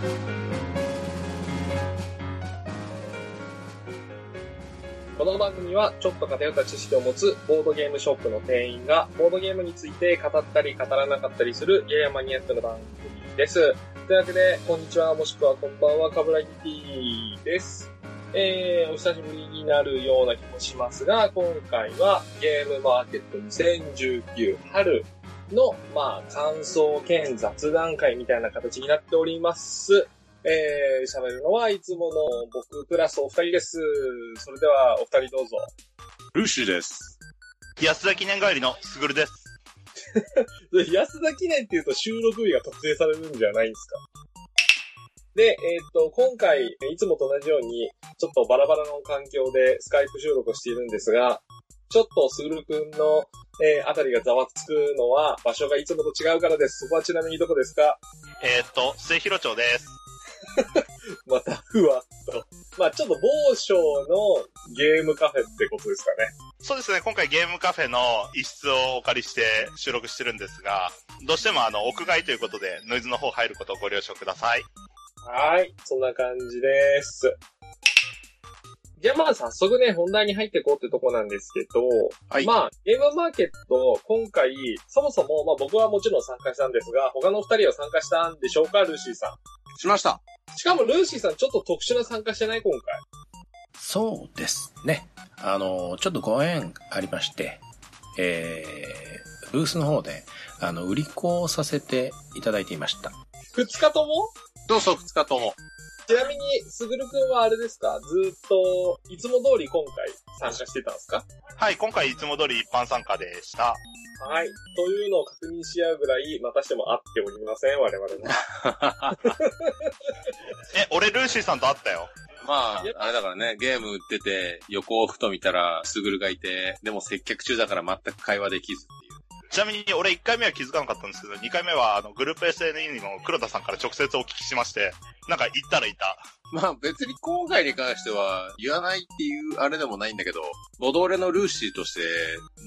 この番組はちょっと偏った知識を持つボードゲームショップの店員がボードゲームについて語ったり語らなかったりするややマニアックな番組です。というわけで、こんにちは、もしくはこんばんは、かぶらぎ T です。えー、お久しぶりになるような気もしますが、今回はゲームマーケット2019春の、まあ、感想兼雑談会みたいな形になっております。えー、喋るのはいつもの僕プラスお二人です。それではお二人どうぞ。ルーシーです。安田記念帰りのすぐるです。安田記念っていうと収録日が特定されるんじゃないんですか？で、えーっと、今回、いつもと同じように、ちょっとバラバラの環境でスカイプ収録をしているんですが、ちょっとすぐるくんの、えーあたりがざわつくのは、場所がいつもと違うからです。そこはちなみにどこですか？えー、っと、末広町です。また、ふわっと。まあちょっと某所のゲームカフェってことですかね。そうですね、今回ゲームカフェの一室をお借りして収録してるんですが、どうしてもあの、屋外ということでノイズの方入ることをご了承ください。はい。そんな感じです。じゃあまあ早速ね、本題に入っていこうってとこなんですけど、はいまあ、ゲームマーケット、今回、そもそも、まあ僕はもちろん参加したんですが、他の二人は参加したんでしょうか、ルーシーさしました。ん。しかもルーシーさん、ちょっと特殊な参加してない、今回。そうですね。あの、ちょっとご縁ありまして、えー、ブースの方で、あの、売り子をさせていただいていました。二日とも？そうそう、二日とも。ちなみに、すぐるくんはあれですか？ずーっと、いつも通り今回参加してたんですか？はい、今回いつも通り一般参加でした。はい。というのを確認し合うぐらい、またしても会っておりません、我々は。え、俺ルーシーさんと会ったよ。まあ、あれだからね、ゲーム売ってて、横をふと見たら、すぐるがいて、でも接客中だから全く会話できずっていう。ちなみに俺1回目は気づかなかったんですけど、2回目はあの、グループ SNE にも黒田さんから直接お聞きしまして、なんか言ったらいた。まあ別に今回に関しては言わないっていうあれでもないんだけど、ボドーレのルーシーとして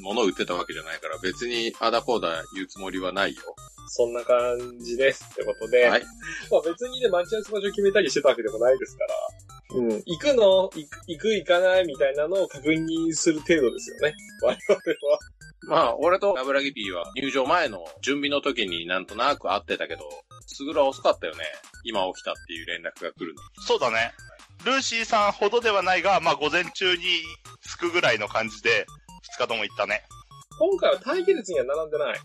物を売ってたわけじゃないから別にあだこうだ言うつもりはないよ。そんな感じです。ってことで、はい。まあ別にね、待ち合わせ場所決めたりしてたわけでもないですから、うん。行くの？行く、行く行かない？みたいなのを確認する程度ですよね。我々は。まあ、俺とラブラギピーは入場前の準備の時になんとなく会ってたけど、すぐるは遅かったよね。今起きたっていう連絡が来るの。そうだね。ルーシーさんほどではないが、まあ午前中に着くぐらいの感じで、2日とも行ったね。今回は待機列には並んでない。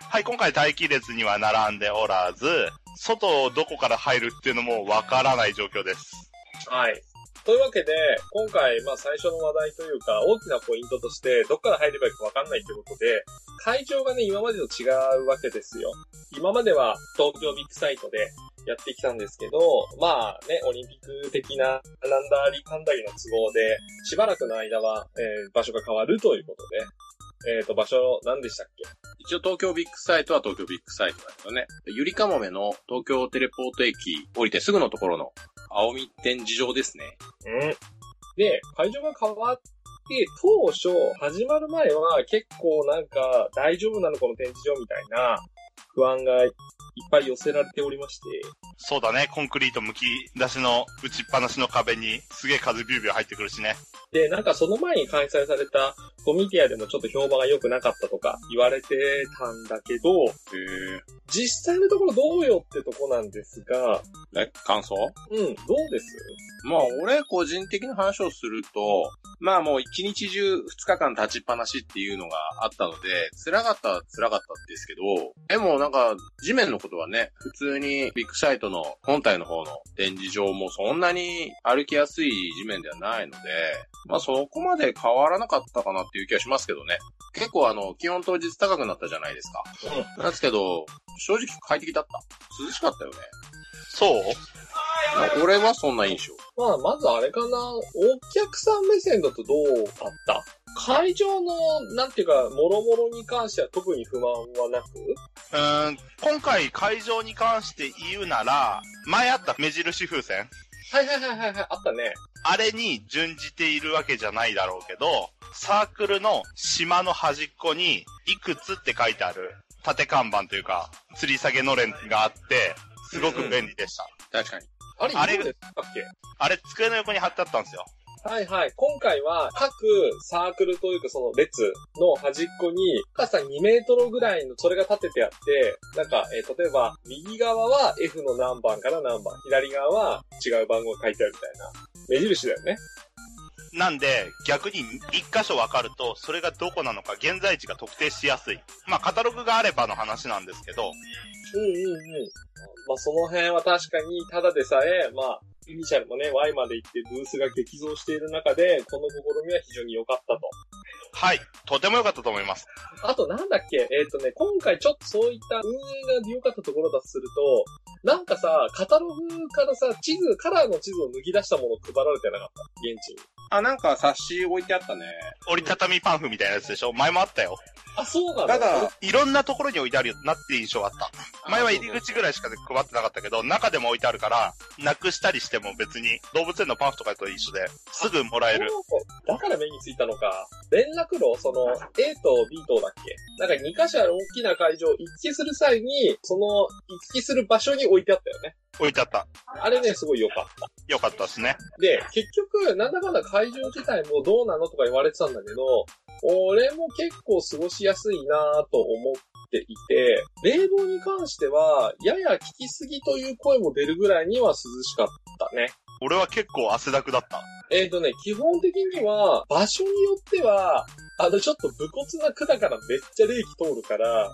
はい、今回待機列には並んでおらず、外をどこから入るっていうのもわからない状況です。はい。というわけで、今回、まあ最初の話題というか、大きなポイントとして、どっから入ればいいかわかんないということで、会場がね、今までと違うわけですよ。今までは東京ビッグサイトでやってきたんですけど、まあね、オリンピック的ななんだりかんだりの都合で、しばらくの間は、えー場所が変わるということで、えっ、と、場所、何でしたっけ？一応東京ビッグサイトは東京ビッグサイトだけどね。ゆりかもめの東京テレポート駅降りてすぐのところの青み展示場ですね。うん。で、会場が変わって、当初、始まる前は結構なんか、大丈夫なのこの展示場みたいな不安がいっぱい寄せられておりまして、そうだね、コンクリート剥き出しの打ちっぱなしの壁にすげえ風ビュービュー入ってくるしね。で、なんかその前に開催されたコミティアでもちょっと評判が良くなかったとか言われてたんだけど、へ実際のところどうよってとこなんですが、え。え、感想？うん、どうです？まあ、俺個人的な話をすると、まあもう一日中二日間立ちっぱなしっていうのがあったので、辛かったは辛かったんですけど、でもなんか、地面のことはね、普通にビッグサイトの本体の方の展示場もそんなに歩きやすい地面ではないので、まあそこまで変わらなかったかなっていう気がしますけどね。結構あの、気温当日高くなったじゃないですか。なんですけど、正直快適だった。涼しかったよね。そう？まあ俺はそんな印象。まあ、まずあれかな、お客さん目線だとどうだった？会場の、なんていうか、もろもろに関しては特に不満はなく？うーん、今回会場に関して言うなら、前あった目印風船はいはいはいはいはい、あったね。あれに準じているわけじゃないだろうけど、サークルの島の端っこに、いくつって書いてある縦看板というか、吊り下げのれんがあって、すごく便利でした。確かに。あれ、あれあれ、机の横に貼ってあったんですよ。はいはい。今回は各サークルというかその列の端っこに高さ2メートルぐらいのそれが立ててあって、なんか、えー例えば右側は F の何番から何番、左側は違う番号が書いてあるみたいな目印だよね。なんで、逆に一箇所分かると、それがどこなのか現在地が特定しやすい。まあ、カタログがあればの話なんですけど、うんうんうん。まあその辺は確かに、ただでさえ、まあ、イニシャルもね、Y まで行ってブースが激増している中で、この試みは非常に良かったと。はい、とても良かったと思います。あとなんだっけ？えっ、とね、今回ちょっとそういった運営が良かったところだとすると、なんかさ、カタログからさ、地図、カラーの地図を脱ぎ出したものを配られてなかった？現地に。あ、なんか冊子置いてあったね。折りたたみパンフみたいなやつでしょ？前もあったよ。あ、そうなんだ。ただ、いろんなところに置いてあるよなっていう印象があった。前は入り口ぐらいしか配ってなかったけど、中でも置いてあるから、なくしたりしても別に動物園のパンフとかと一緒で、すぐもらえる。だから目についたのか。連絡路、その A と B とだっけ？なんか2箇所ある大きな会場を行き来する際に、その行き来する場所に置いてあったよね。置いてあった。あれね、すごい良かった。よかったですね。で、結局、なんだかんだ会場自体もどうなのとか言われてたんだけど、俺も結構過ごしやすいなぁと思っていて、冷房に関しては、やや効きすぎという声も出るぐらいには涼しかったね。俺は結構汗だくだった。えっ、とね、基本的には、場所によっては、あの、ちょっと武骨な管からめっちゃ冷気通るから、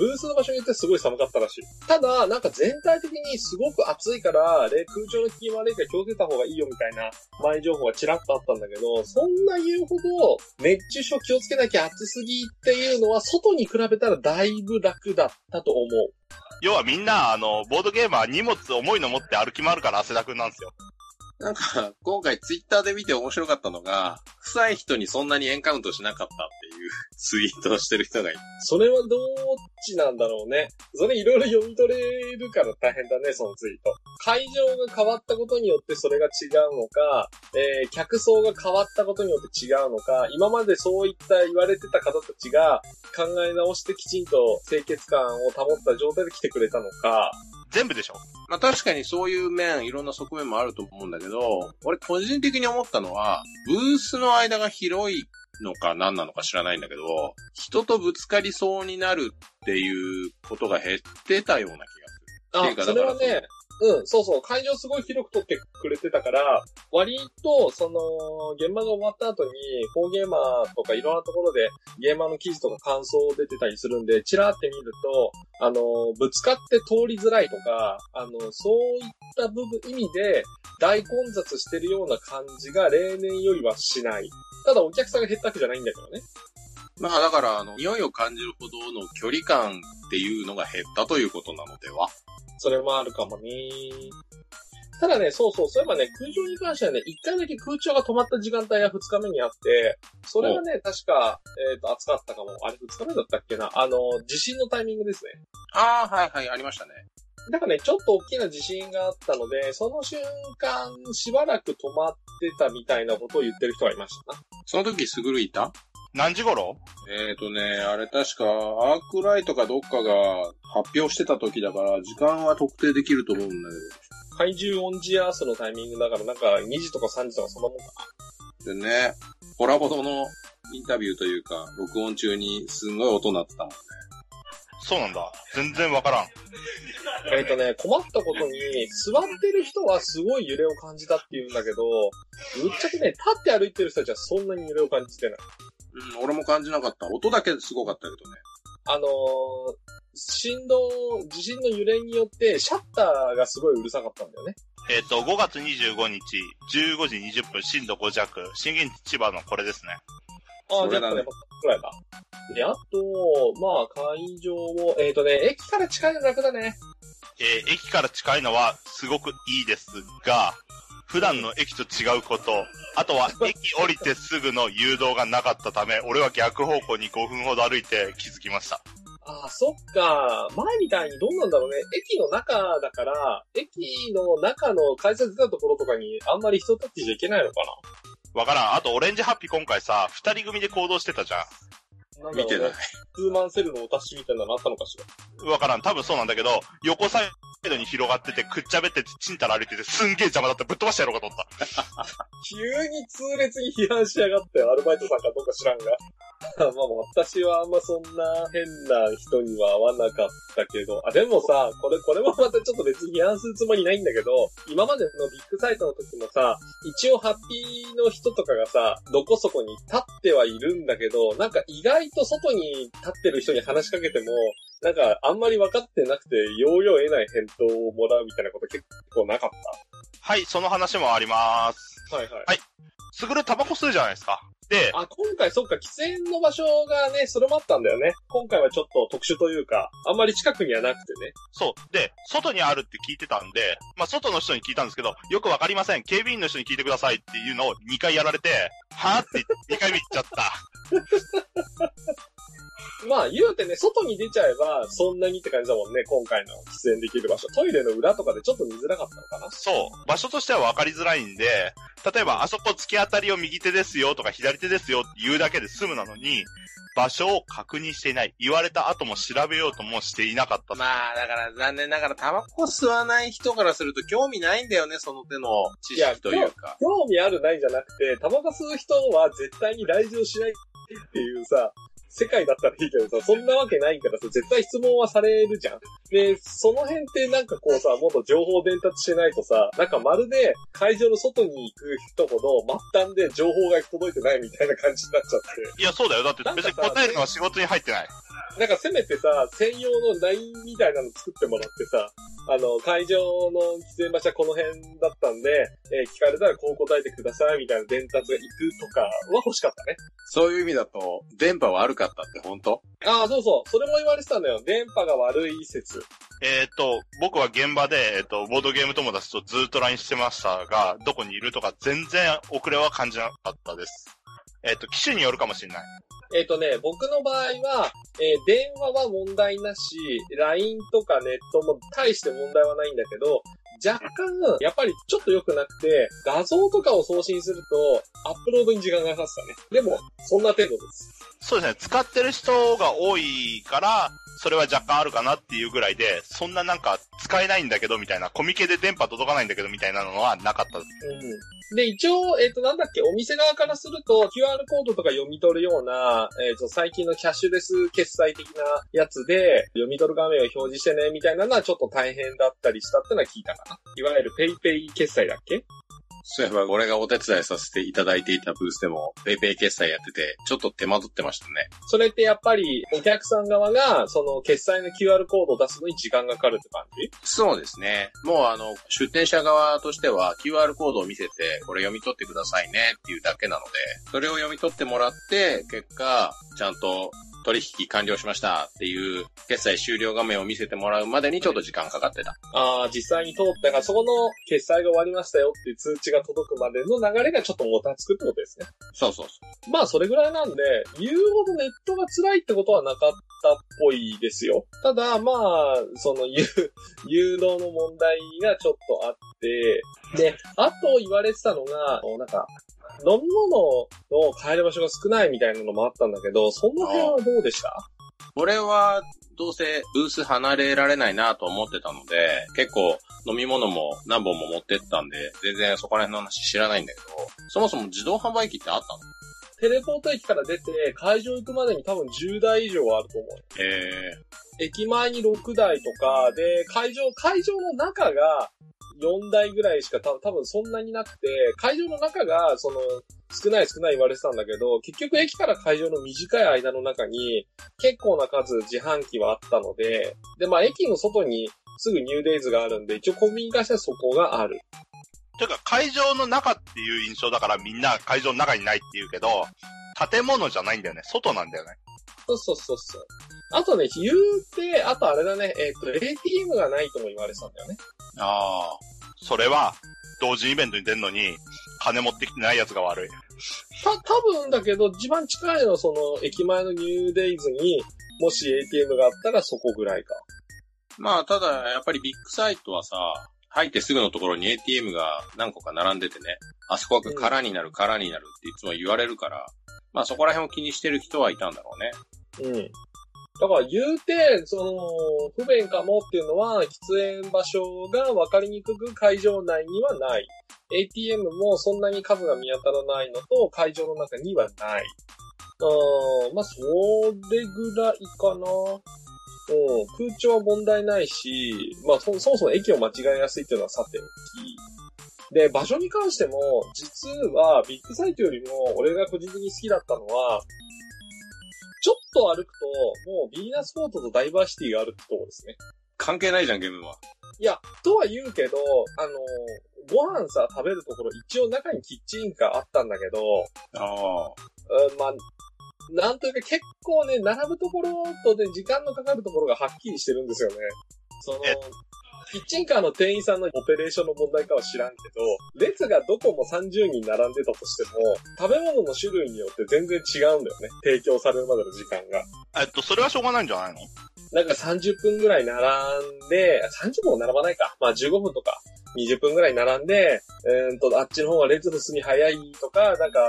ブースの場所によってすごい寒かったらしい。ただ、なんか全体的にすごく暑いから、冷空調の効き悪いから気をつけた方がいいよみたいな前情報がちらっとあったんだけど、そんな言うほど熱中症気をつけなきゃ暑すぎっていうのは外に比べたらだいぶ楽だったと思う。要はみんな、あの、ボードゲーマー荷物重いの持って歩き回るから汗だくなんですよ。なんか、今回ツイッターで見て面白かったのが、臭い人にそんなにエンカウントしなかったっていうツイートをしてる人がいて。それはどっちなんだろうね。それいろいろ読み取れるから大変だね、そのツイート。会場が変わったことによってそれが違うのか、えー、客層が変わったことによって違うのか、今までそういった言われてた方たちが考え直してきちんと清潔感を保った状態で来てくれたのか、全部でしょまあ確かにそういう面、いろんな側面もあると思うんだけど、俺個人的に思ったのは、ブースの間が広いのか何なのか知らないんだけど、人とぶつかりそうになるっていうことが減ってたような気がする。っていうあ、それかだからはね、うん、そうそう、会場すごい広く取ってくれてたから、割と、その、現場が終わった後に、フォーゲーマーとかいろんなところで、ゲーマーの記事とか感想を出てたりするんで、チラって見ると、あの、ぶつかって通りづらいとか、あの、そういった部分、意味で、大混雑してるような感じが例年よりはしない。ただお客さんが減ったわけじゃないんだけどね。まあだから、あの、匂いを感じるほどの距離感っていうのが減ったということなのでは？それもあるかもね。ただね、そうそう、そういえばね、空調に関してはね、一回だけ空調が止まった時間帯が二日目にあって、それがね、確か、えっ、と、暑かったかも。あれ二日目だったっけな？あの、地震のタイミングですね。ああ、はいはい、ありましたね。だからね、ちょっと大きな地震があったので、その瞬間、しばらく止まってたみたいなことを言ってる人がいましたな。その時、すぐるいた？何時頃？えーとね、あれ確か、アークライトかどっかが発表してた時だから、時間は特定できると思うんだ怪獣オンジアースのタイミングだから、なんか2時とか3時とかそんなもんかけど。でね、コラボのインタビューというか、録音中にすんごい音鳴ってたもんね。そうなんだ。全然わからん。な。えっ、とね、困ったことに、座ってる人はすごい揺れを感じたって言うんだけど、ぶっちゃけね、立って歩いてる人たちはそんなに揺れを感じてない。うん、俺も感じなかった。音だけすごかったけどね。あのー振動、地震の揺れによって、シャッターがすごいうるさかったんだよね。えっ、と、5月25日、15時20分、震度5弱、震源地千葉のこれですね。ああ、じゃれだねやっぱくらいだ。で、あと、まあ、会場を、えっ、とね、駅から近いの楽だね。えー駅から近いのはすごくいいですが、普段の駅と違うこと、あとは 駅降りてすぐの誘導がなかったため、俺は逆方向に5分ほど歩いて気づきました。ああ、そっか。前みたいにどうなんだろうね。駅の中だから、駅の中の改札出たところとかにあんまり人立ってちゃいけないのかわからん。あと、オレンジハッピー今回さ、二人組で行動してたじゃん。なんだろうね見てない。ツーマンセルのお達しみたいなのあったのかしら。わからん。多分そうなんだけど、横サイドに広がってて、くっちゃべってて、ちんたら歩いてて、すんげえ邪魔だった。ぶっ飛ばしてやろうかと思った。急に痛烈に批判しやがって、アルバイトさんかどうか知らんが。まあ私はあんまそんな変な人には会わなかったけど、あ、でもさ、これ、これもまたちょっと別に批判するつもりないんだけど、今までのビッグサイトの時もさ、一応ハッピーの人とかがさ、どこそこに立ってはいるんだけど、なんか意外と外に立ってる人に話しかけても、なんかあんまり分かってなくて、要領得ない返答をもらうみたいなこと結構なかっはい、その話もあります。たはいはい。はいすぐるタバコ吸うじゃないですか。で、あ、今回そっか、喫煙の場所がね、それもあったんだよね。今回はちょっと特殊というか、あんまり近くにはなくてね。そう。で、外にあるって聞いてたんで、まあ、外の人に聞いたんですけど、よくわかりません。警備員の人に聞いてくださいっていうのを2回やられて、はぁって2回目言っちゃった。まあ言うてね、外に出ちゃえば、そんなにって感じだもんね、今回の喫煙できる場所。トイレの裏とかでちょっと見づらかったのかなそう。場所としては分かりづらいんで、例えばあそこ突き当たりを右手ですよとか左手ですよって言うだけで済むなのに、場所を確認していない。言われた後も調べようともしていなかった。まあ、だから残念ながらタバコ吸わない人からすると興味ないんだよね、その手の知識というか。興味あるないじゃなくて、タバコ吸う人は絶対に来場しないっていうさ、世界だったらいいけどさ、そんなわけないからさ、絶対質問はされるじゃん。で、その辺ってなんかこうさ、もっと情報伝達しないとさ、なんかまるで会場の外に行く人ほど末端で情報が届いてないみたいな感じになっちゃって。いや、そうだよ。だって別に答えるのは仕事に入ってない。なんかせめてさ、専用の LINE みたいなの作ってもらってさ、あの、会場の喫煙場所はこの辺だったんで、えー聞かれたらこう答えてくださいみたいな伝達が行くとかは欲しかったね。そういう意味だと、電波悪かったって本当？ああ、そうそう。それも言われてたんだよ。電波が悪い説。えっ、と、僕は現場で、えっ、と、ボードゲーム友達とずっと LINE してましたが、どこにいるとか全然遅れは感じなかったです。えっ、と、機種によるかもしれない。えっ、とね、僕の場合は、えー電話は問題なし、LINE とかネットも大して問題はないんだけど、若干、やっぱりちょっと良くなくて、画像とかを送信すると、アップロードに時間がかかってたね。でも、そんな程度です。そうですね。使ってる人が多いから、それは若干あるかなっていうぐらいで、そんななんか使えないんだけどみたいな、コミケで電波届かないんだけどみたいなのはなかったです。うん。で、一応、えっ、と、なんだっけ、お店側からすると、QR コードとか読み取るような、えっ、と、最近のキャッシュレス決済的なやつで、読み取る画面を表示してね、みたいなのはちょっと大変だったりしたってのは聞いたかな。いわゆる PayPay 決済だっけ？そういえば、俺がお手伝いさせていただいていたブースでも、ペイペイ決済やってて、ちょっと手間取ってましたね。それってやっぱり、お客さん側が、その決済の QR コードを出すのに時間がかかるって感じ？そうですね。もうあの、出店者側としては QR コードを見せて、これ読み取ってくださいねっていうだけなので、それを読み取ってもらって、結果、ちゃんと取引完了しましたっていう決済終了画面を見せてもらうまでにちょっと時間かかってた。ああ、実際に通ったから、そこの決済が終わりましたよっていう通知が届くまでの流れがちょっともたつくってことですね。そうそうそまあ、それぐらいなんで、言うほどネットが辛いってことはなかったっぽいですよ。ただ、まあ、その、誘 誘導の問題がちょっとあって、で、あと言われてたのが、なんか、飲み物の買える場所が少ないみたいなのもあったんだけど、その辺はどうでした？う。俺は、どうせブース離れられないなと思ってたので、結構飲み物も何本も持ってったんで、全然そこら辺の話知らないんだけど、そもそも自動販売機ってあったの？テレポート駅から出て、会場行くまでに多分10台以上はあると思う。え駅前に6台とか、で、会場、会場の中が4台ぐらいしか多分多分そんなになくて、会場の中が、その、少ない少ない言われてたんだけど、結局駅から会場の短い間の中に、結構な数自販機はあったので、で、まあ駅の外にすぐニューデイズがあるんで、一応コンビニ化してはそこがある。というか、会場の中っていう印象だからみんな会場の中にないって言うけど、建物じゃないんだよね。外なんだよね。そうそうそうそう。あとね、言うて、あとあれだね、えっ、と、ATM がないとも言われてたんだよね。ー、ああ。それは、同時イベントに出るのに、金持ってきてない奴が悪い。た、多分だけど、一番近いのはその、駅前のニューデイズに、もし ATM があったらそこぐらいか。まあ、ただ、やっぱりビッグサイトはさ、入ってすぐのところに ATM が何個か並んでてね、あそこが空になる空になるっていつも言われるから、まあそこら辺を気にしてる人はいたんだろうね。うん。だから言うて、その、不便かもっていうのは、喫煙場所が分かりにくく会場内にはない。ATM もそんなに数が見当たらないのと、会場の中にはない。うん、まあ、それぐらいかな。うん、空調は問題ないし、まあそ、そもそも駅を間違えやすいっていうのはさておき。で、場所に関しても、実はビッグサイトよりも俺が個人的に好きだったのは、ちょっと歩くと、もうビーナスフォートとダイバーシティがあるとこですね。関係ないじゃん、ゲームは。いや、とは言うけど、あの、ご飯さ、食べるところ、一応中にキッチンカーあったんだけど、ああ。うん、まあ、なんというか結構ね、並ぶところとね、時間のかかるところがはっきりしてるんですよね。そのえ、キッチンカーの店員さんのオペレーションの問題かは知らんけど、列がどこも30人並んでたとしても、食べ物の種類によって全然違うんだよね。提供されるまでの時間が。えっと、それはしょうがないんじゃないの？なんか30分ぐらい並んで、30分も並ばないか。まあ15分とか20分ぐらい並んで、えー、と、あっちの方が列の進み早いとか、なんか、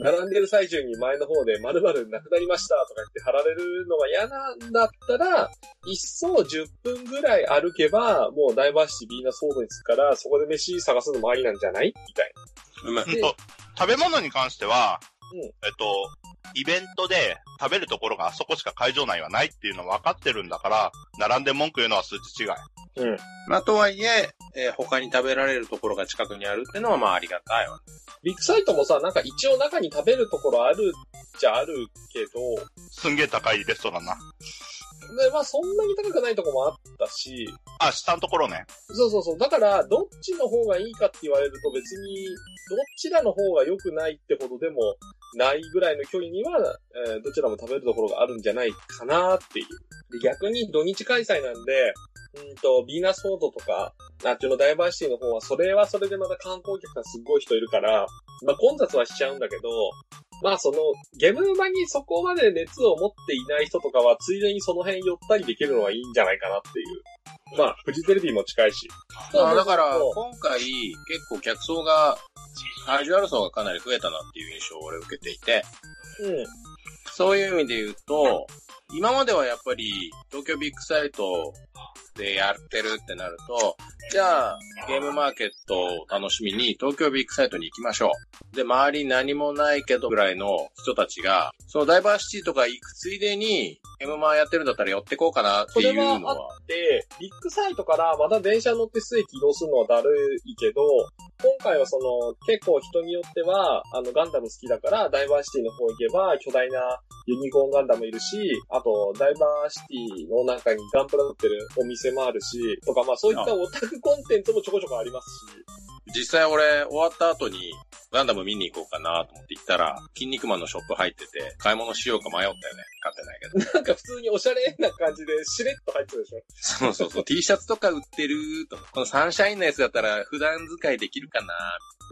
並んでる最中に前の方で〇〇なくなりましたとか言って貼られるのが嫌なんだったら、一層10分ぐらい歩けば、もうダイバーシティビーナスフォードに着くから、そこで飯探すのもありなんじゃないみたいうまい。でうんと、食べ物に関しては、うんえっと、イベントで食べるところがあそこしか会場内はないっていうの分かってるんだから、並んで文句言うのは数値違い。な。うん。まあとはいえ、えー他に食べられるところが近くにあるってのはまあありがたいわね。ビッグサイトもさ、なんか一応中に食べるところあるっちゃあるけど、すんげえ高いレストランな。で、まあそんなに高くないとこもあったし、あ、下のところね。そうそうそう。だから、どっちの方がいいかって言われると別に、どちらの方が良くないってほどでもないぐらいの距離には、えーどちらも食べるところがあるんじゃないかなっていう。で、逆に土日開催なんで、うんと、ビーナスフォードとか、あっちのダイバーシティの方は、それはそれでまた観光客がすっごい人いるから、まあ混雑はしちゃうんだけど、まあその、ゲーム馬にそこまで熱を持っていない人とかは、ついでにその辺寄ったりできるのはいいんじゃないかなっていう。まあ、フジテレビも近いし。あだから、今回、結構客層が、カジュアル層がかなり増えたなっていう印象を俺受けていて、うん。そういう意味で言うと、今まではやっぱり、東京ビッグサイトでやってるってなると、じゃあ、ゲームマーケットを楽しみに東京ビッグサイトに行きましょう。で、周り何もないけどぐらいの人たちが、そのダイバーシティとか行くついでに、ゲームマーやってるんだったら寄ってこうかなっていうのは、で、ビッグサイトからまた電車乗って数駅移動するのはだるいけど、今回はその、結構人によっては、あの、ガンダム好きだから、ダイバーシティの方行けば、巨大なユニコーンガンダムいるし、あと、ダイバーシティの中にガンプラ売ってるお店もあるし、とか、まあそういったオタクコンテンツもちょこちょこありますし、実際俺終わった後にガンダム見に行こうかなと思って行ったら、筋肉マンのショップ入ってて、買い物しようか迷ったよね。買ってないけど。なんか普通におしゃれな感じで、しれっと入ってるでしょ。そうそうそう。T シャツとか売ってると。このサンシャインのやつだったら普段使いできるかな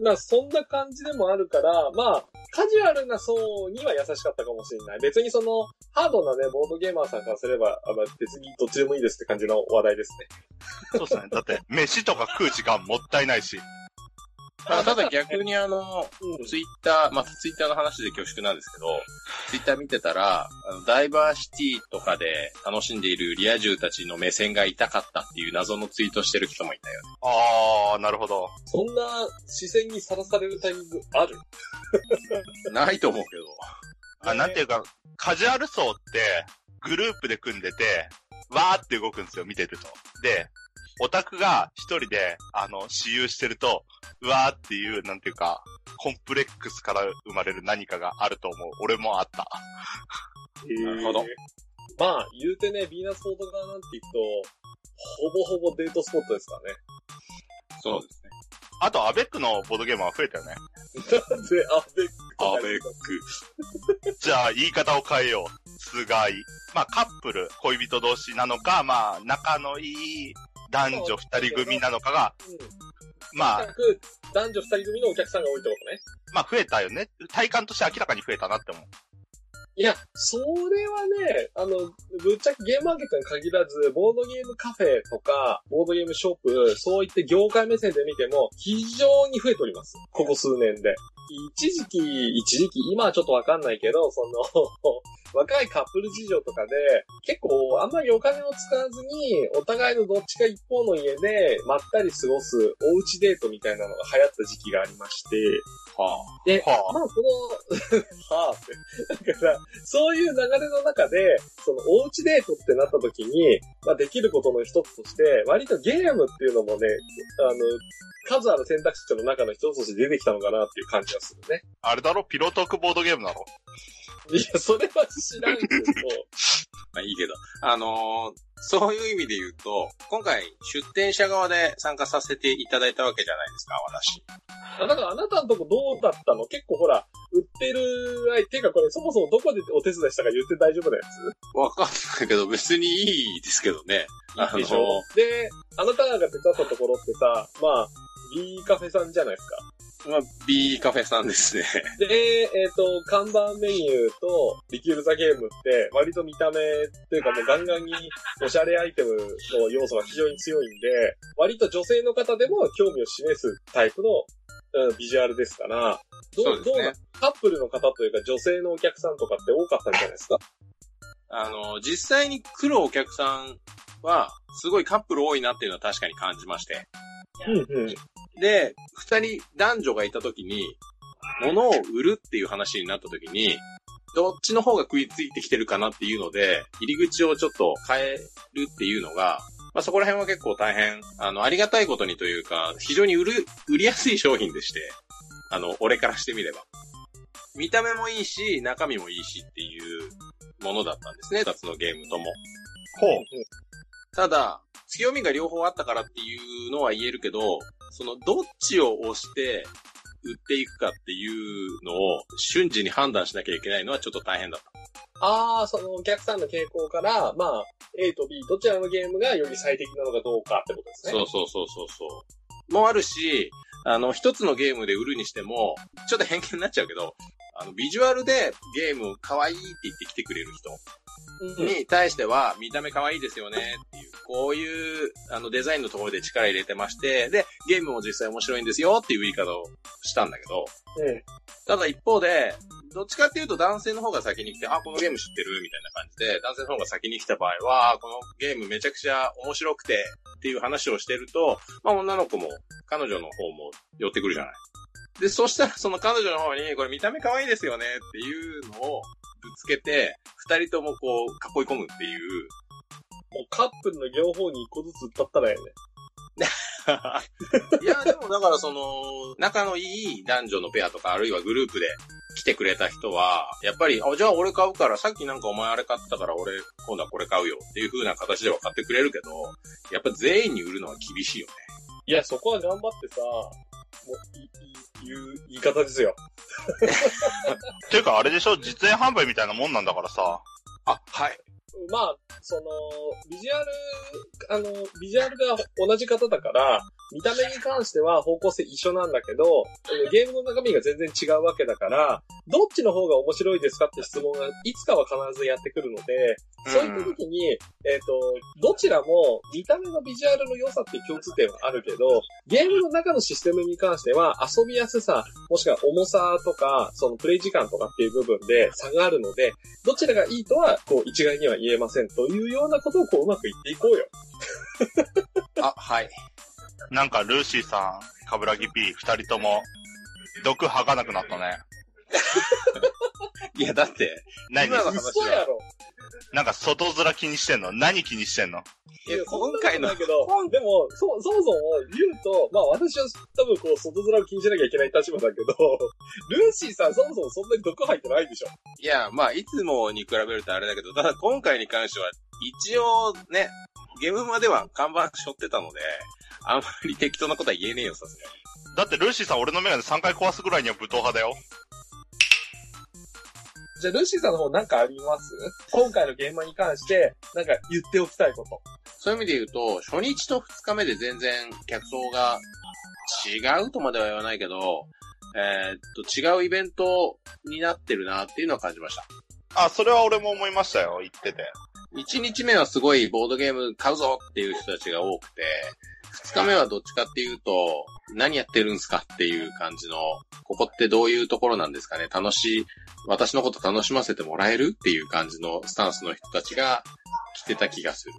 まあ、そんな感じでもあるから、まあ、カジュアルな層には優しかったかもしれない。別にその、ハードなね、ボードゲーマーさんからすれば、あま別にどっちでもいいですって感じの話題ですね。そうですね。だって、飯とか食う時間もったいないし。まあ、ただ逆にあの、うんツイッター、まあ、ツイッターの話で恐縮なんですけど、ツイッター見てたら、あのダイバーシティとかで楽しんでいるリア充たちの目線が痛かったっていう謎のツイートしてる人もいたよね。あー、なるほど。そんな視線にさらされるタイミングある？ないと思うけど。あ、なんていうか、カジュアル層って、グループで組んでて、わーって動くんですよ、見てると。で、オタクが一人で、あの、私有してると、うわーっていう、なんていうか、コンプレックスから生まれる何かがあると思う。俺もあった。なるほど。まあ、言うてね、ビーナスフォート側なんて言うと、ほぼほぼデートスポットですからね。そうですね。あと、アベックのボードゲームは増えたよね。なんで、アベックアベック。じゃあ、言い方を変えよう。つがい。まあ、カップル、恋人同士なのか、まあ、仲のいい男女二人組なのかが、うん。まあ男女二人組のお客さんが多いってことね。まあ、増えたよね。体感として明らかに増えたなって思う。いいや、それはね、あの、ぶっちゃけゲームマーケットに限らず、ボードゲームカフェとか、ボードゲームショップ、そういって業界目線で見ても、非常に増えております。ここ数年で。一時期、一時期、今はちょっとわかんないけど、その、若いカップル事情とかで、結構あんまりお金を使わずに、お互いのどっちか一方の家で、まったり過ごす、おうちデートみたいなのが流行った時期がありまして、はで、はあ。まあ、その、はあって。だから、そういう流れの中で、その、おうちデートってなった時に、まあ、できることの一つとして、割とゲームっていうのもね、あの、数ある選択肢の中の一つとして出てきたのかなっていう感じがするね。あれだろ？ピロトークボードゲームだろ？いや、それは知らんけど、まあいいけど。あのーそういう意味で言うと、今回出店者側で参加させていただいたわけじゃないですか、私。あだからあなたのとこどうだったの？結構ほら、売ってる、あてかこれそもそもどこでお手伝いしたか言って大丈夫なやつ？わかんないけど別にいいですけどね。あのでしょ？で、あなたが手伝ったところってさ、まあ、B カフェさんじゃないですか。まあ、B カフェさんですね。で、えっ、と、看板メニューと、リキュールザゲームって、割と見た目っていうかもうガンガンにおしゃれアイテムの要素が非常に強いんで、割と女性の方でも興味を示すタイプの、うん、ビジュアルですから、どそうですねどうなカップルの方というか女性のお客さんとかって多かったんじゃないですか？あの、実際に来るお客さんは、すごいカップル多いなっていうのは確かに感じまして。うんうん。で、二人男女がいた時に、物を売るっていう話になった時に、どっちの方が食いついてきてるかなっていうので、入り口をちょっと変えるっていうのが、まあそこら辺は結構大変、あの、ありがたいことにというか、非常に売る、売りやすい商品でして、あの、俺からしてみれば。見た目もいいし、中身もいいしっていうものだったんですね、二つのゲームとも。ほう。ただ、強みが両方あったからっていうのは言えるけど、そのどっちを押して売っていくかっていうのを瞬時に判断しなきゃいけないのはちょっと大変だった。ああ、そのお客さんの傾向から、まあ、A と B、どちらのゲームがより最適なのかどうかってことですね。そうそうそうそうそう。もあるし、あの、一つのゲームで売るにしても、ちょっと偏見になっちゃうけど、あの、ビジュアルでゲーム可愛いって言ってきてくれる人うんに対しては、見た目可愛いですよねこういう、あの、デザインのところで力入れてまして、で、ゲームも実際面白いんですよっていう言い方をしたんだけど、ええただ一方で、どっちかっていうと男性の方が先に来て、あ、このゲーム知ってるみたいな感じで、男性の方が先に来た場合は、あこのゲームめちゃくちゃ面白くてっていう話をしてると、まあ女の子も彼女の方も寄ってくるじゃない。で、そしたらその彼女の方に、これ見た目可愛いですよねっていうのをぶつけて、二人ともこう囲い込むっていう、もうカップルの両方に一個ずつ歌ったらええね。いや、でもだからその、仲のいい男女のペアとか、あるいはグループで来てくれた人は、やっぱり、あ、じゃあ俺買うから、さっきなんかお前あれ買ったから俺、今度はこれ買うよっていう風な形では買ってくれるけど、やっぱ全員に売るのは厳しいよね。いや、そこは頑張ってさ、もう、い、い、言う、言い方ですよ。ていうかあれでしょ？実演販売みたいなもんなんだからさ。あ、はい。まあ、その、ビジュアル、あの、ビジュアルが同じ方だから、見た目に関しては方向性一緒なんだけど、ゲームの中身が全然違うわけだから、どっちの方が面白いですかって質問がいつかは必ずやってくるので、そういった時に、えっ、と、どちらも見た目のビジュアルの良さっていう共通点はあるけど、ゲームの中のシステムに関しては遊びやすさ、もしくは重さとか、そのプレイ時間とかっていう部分で差があるので、どちらがいいとは、こう、一概には言えませんというようなことをこう、うまく言っていこうよ。あ、はい。なんかルーシーさん、カブラギ P、二人とも、毒吐かなくなったね。いや、だって、何？今の話は嘘やろ。なんか外面気にしてんの？何気にしてんの？いや今回のでも、そ、そもそも言うと、まあ私は多分こう、外面を気にしなきゃいけない立場だけど、ルーシーさんそもそもそんなに毒入ってないでしょ。いや、まあ、いつもに比べるとあれだけど、ただ今回に関しては、一応ね、ゲームまでは看板背負ってたので、あんまり適当なことは言えねえよ、さすがに。だってルーシーさん俺のメガネ3回壊すぐらいには武闘派だよ。じゃあ、ルーシーさんの方なんかあります？今回の現場に関して、なんか言っておきたいこと。そういう意味で言うと、初日と二日目で全然客層が違うとまでは言わないけど、えーっと、違うイベントになってるなっていうのは感じました。あ、それは俺も思いましたよ、言ってて。1日目はすごいボードゲーム買うぞっていう人たちが多くて、2日目はどっちかっていうと、何やってるんすかっていう感じの、ここってどういうところなんですかね楽しい、私のこと楽しませてもらえるっていう感じのスタンスの人たちが来てた気がする。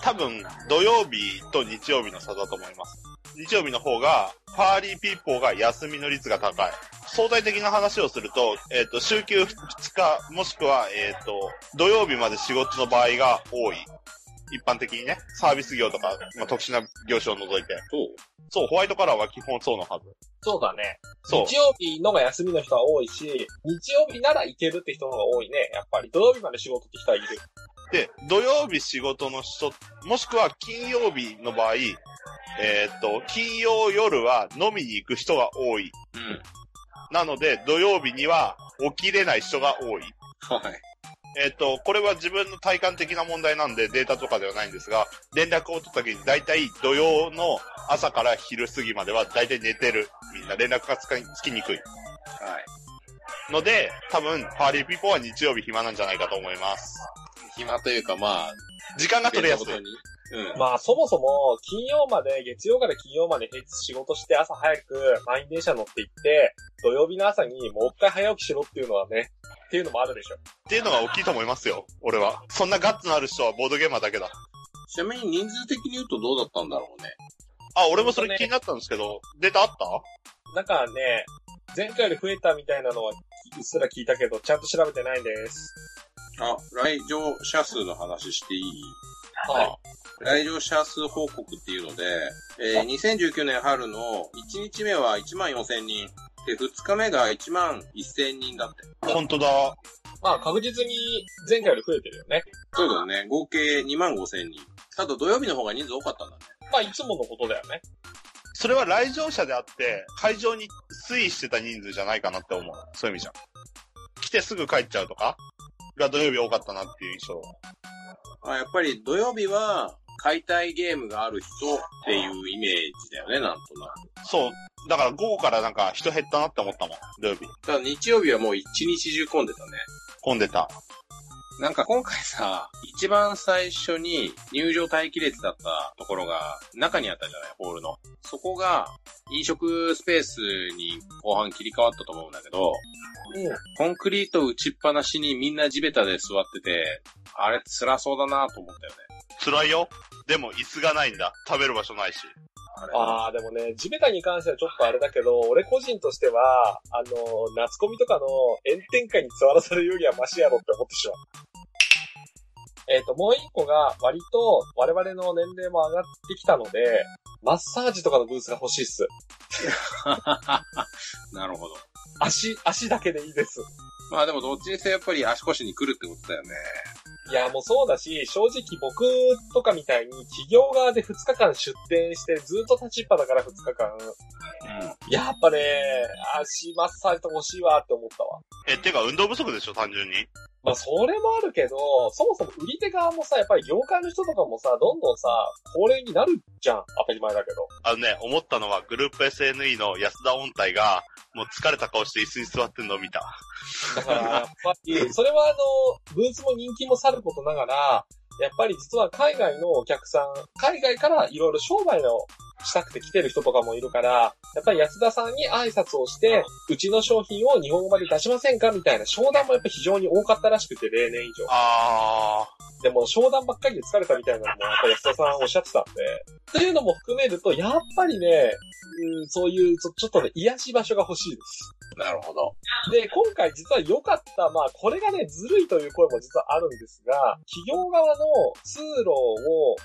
多分、土曜日と日曜日の差だと思います。日曜日の方が、パーリーピーポーが休みの率が高い。相対的な話をすると、えっ、と、週休2日、もしくは、えっ、と、土曜日まで仕事の場合が多い。一般的にね、サービス業とか、まあ、特殊な業種を除いて。そう。そう、ホワイトカラーは基本そうのはず。そうだね。そう。日曜日のが休みの人は多いし、日曜日なら行けるって人の方が多いね、やっぱり。土曜日まで仕事って人はいる。で、土曜日仕事の人、もしくは金曜日の場合、えっ、と、金曜夜は飲みに行く人が多い。うん。なので、土曜日には起きれない人が多い。はい。えっ、と、これは自分の体感的な問題なんでデータとかではないんですが、連絡を取った時に大体土曜の朝から昼過ぎまでは大体寝てる。みんな連絡がつかつきにくい。はい。ので、多分、パーリーピーポーは日曜日暇なんじゃないかと思います。暇というか、まあ、時間が取れやすいうん。まあそもそも、金曜まで、月曜から金曜まで平日仕事して朝早く満員電車乗って行って、土曜日の朝にもう一回早起きしろっていうのはね、っていうのもあるでしょ。っていうのが大きいと思いますよ。俺は。そんなガッツのある人はボードゲーマーだけだ。ちなみに人数的に言うとどうだったんだろうね。あ、俺もそれ気になったんですけど、データあった？なんかね、前回より増えたみたいなのはうっすら聞いたけど、ちゃんと調べてないんです。あ、来場者数の話していい？はい。来場者数報告っていうので、えー2019年春の1日目は1万4000人、で、2日目が1万1000人だって。本当だ。まあ確実に前回より増えてるよね。そうだよね。合計2万5000人。ただ土曜日の方が人数多かったんだね。まあいつものことだよね。それは来場者であって、会場に推移してた人数じゃないかなって思う。そういう意味じゃん。来てすぐ帰っちゃうとかが土曜日多かったなっていう印象。あやっぱり土曜日は買いたいゲームがある人っていうイメージだよね、なんとなく。そう。だから午後からなんか人減ったなって思ったもん。土曜日。ただ日曜日はもう一日中混んでたね。混んでた。なんか今回さ、一番最初に入場待機列だったところが中にあったじゃない、ホールの。そこが飲食スペースに後半切り替わったと思うんだけど、うん。コンクリート打ちっぱなしにみんな地べたで座ってて、あれ辛そうだなと思ったよね。辛いよ。でも椅子がないんだ。食べる場所ないし。あれああ、でもね、地べたに関してはちょっとあれだけど、俺個人としては、あの、夏コミとかの炎天下に座らされるよりはマシやろって思ってしまう。えっ、と、もう一個が、割と我々の年齢も上がってきたので、マッサージとかのブースが欲しいっす。なるほど。足、足だけでいいです。まあでもどっちにせよやっぱり足腰に来るってことだよね。いや、もうそうだし、正直僕とかみたいに企業側で2日間出店してずっと立ちっぱだから2日間、うん。やっぱね、足マッサージとか欲しいわって思ったわ。え、てか運動不足でしょ、単純に。まあ、それもあるけど、そもそも売り手側もさ、やっぱり業界の人とかもさ、どんどんさ、高齢になるじゃん。当たり前だけど。あのね、思ったのはグループ SNE の安田音体が、もう疲れた顔して椅子に座ってんのを見た。だから、やっぱり、それはあの、ブースも人気もさることながら、やっぱり実は海外のお客さん、海外からいろいろ商売をしたくて来てる人とかもいるから、やっぱり安田さんに挨拶をして、うちの商品を日本語まで出しませんかみたいな商談もやっぱ非常に多かったらしくて、例年以上。あでも商談ばっかりで疲れたみたいなのも、やっぱり安田さんおっしゃってたんで、というのも含めると、やっぱりね、うん、そういうちょ、ちょっとね、癒し場所が欲しいです。なるほど。で、今回実は良かった、まあ、これがね、ずるいという声も実はあるんですが、企業側の通路を、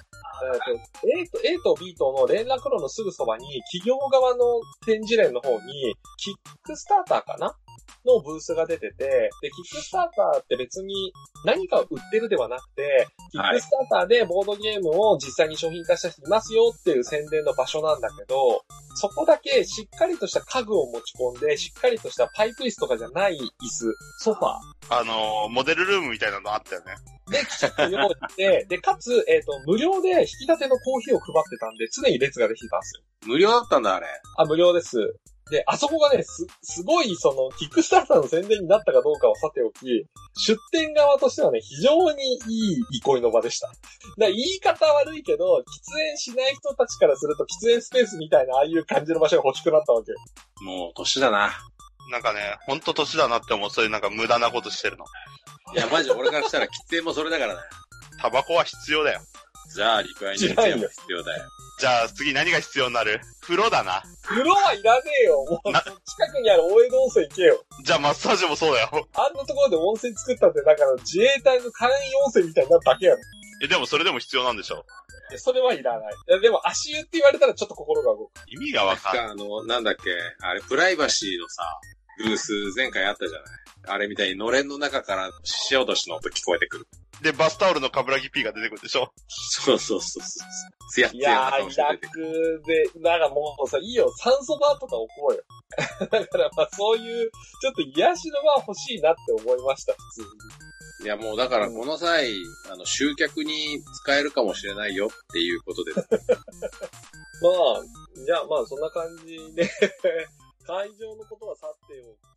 えっと A と A と B との連絡路のすぐそばに、企業側の展示連の方に、キックスターターかなのブースが出てて、で、キックスターターって別に何かを売ってるではなくて、キックスターターでボードゲームを実際に商品化した人いますよっていう宣伝の場所なんだけど、そこだけしっかりとした家具を持ち込んで、しっかりとしたパイプ椅子とかじゃない椅子、ソファー、ー、あのーモデルルームみたいなのあったよね。で、きちっと用意して、で、かつ、えっ、と、無料で引き立てのコーヒーを配ってたんで、常に列ができてたんですよ。無料だったんだ、あれ。あ、無料です。で、あそこがね、す、すごい、その、キックスターターの宣伝になったかどうかはさておき、出店側としてはね、非常にいい憩いの場でした。だから言い方悪いけど、喫煙しない人たちからすると、喫煙スペースみたいな、ああいう感じの場所が欲しくなったわけ。もう、年だな。なんかね、ほんと年だなって思う、そういうなんか無駄なことしてるの。いや、マジ俺からしたら喫煙もそれだからね。タバコは必要だよ。じゃあ、リクライニングも必要だよ。じゃあ次何が必要になる？風呂だな。風呂はいらねえよ。もう、な近くにある大江戸温泉行けよ。じゃあマッサージもそうだよ。あんなところで温泉作ったって、だから自衛隊の簡易温泉みたいになるだけやろ。え、でもそれでも必要なんでしょいやそれはいらない。いや、でも足湯って言われたらちょっと心が動く。意味がわかんない。あの、なんだっけ、あれ、プライバシーのさ、ブース前回あったじゃない？あれみたいにのれんの中から獅子落としの音聞こえてくる。で、バスタオルのカブラギ P が出てくるでしょそうそうそうそう。つやついややー、な顔して出楽てくる。で、なんかもうさ、いいよ、酸素バーとか置こうよ。だからまあそういう、ちょっと癒しの場欲しいなって思いました、普通に。いやもうだからこの際、あの、集客に使えるかもしれないよっていうことで。まあ、じゃあまあそんな感じで、会場のことはさておき、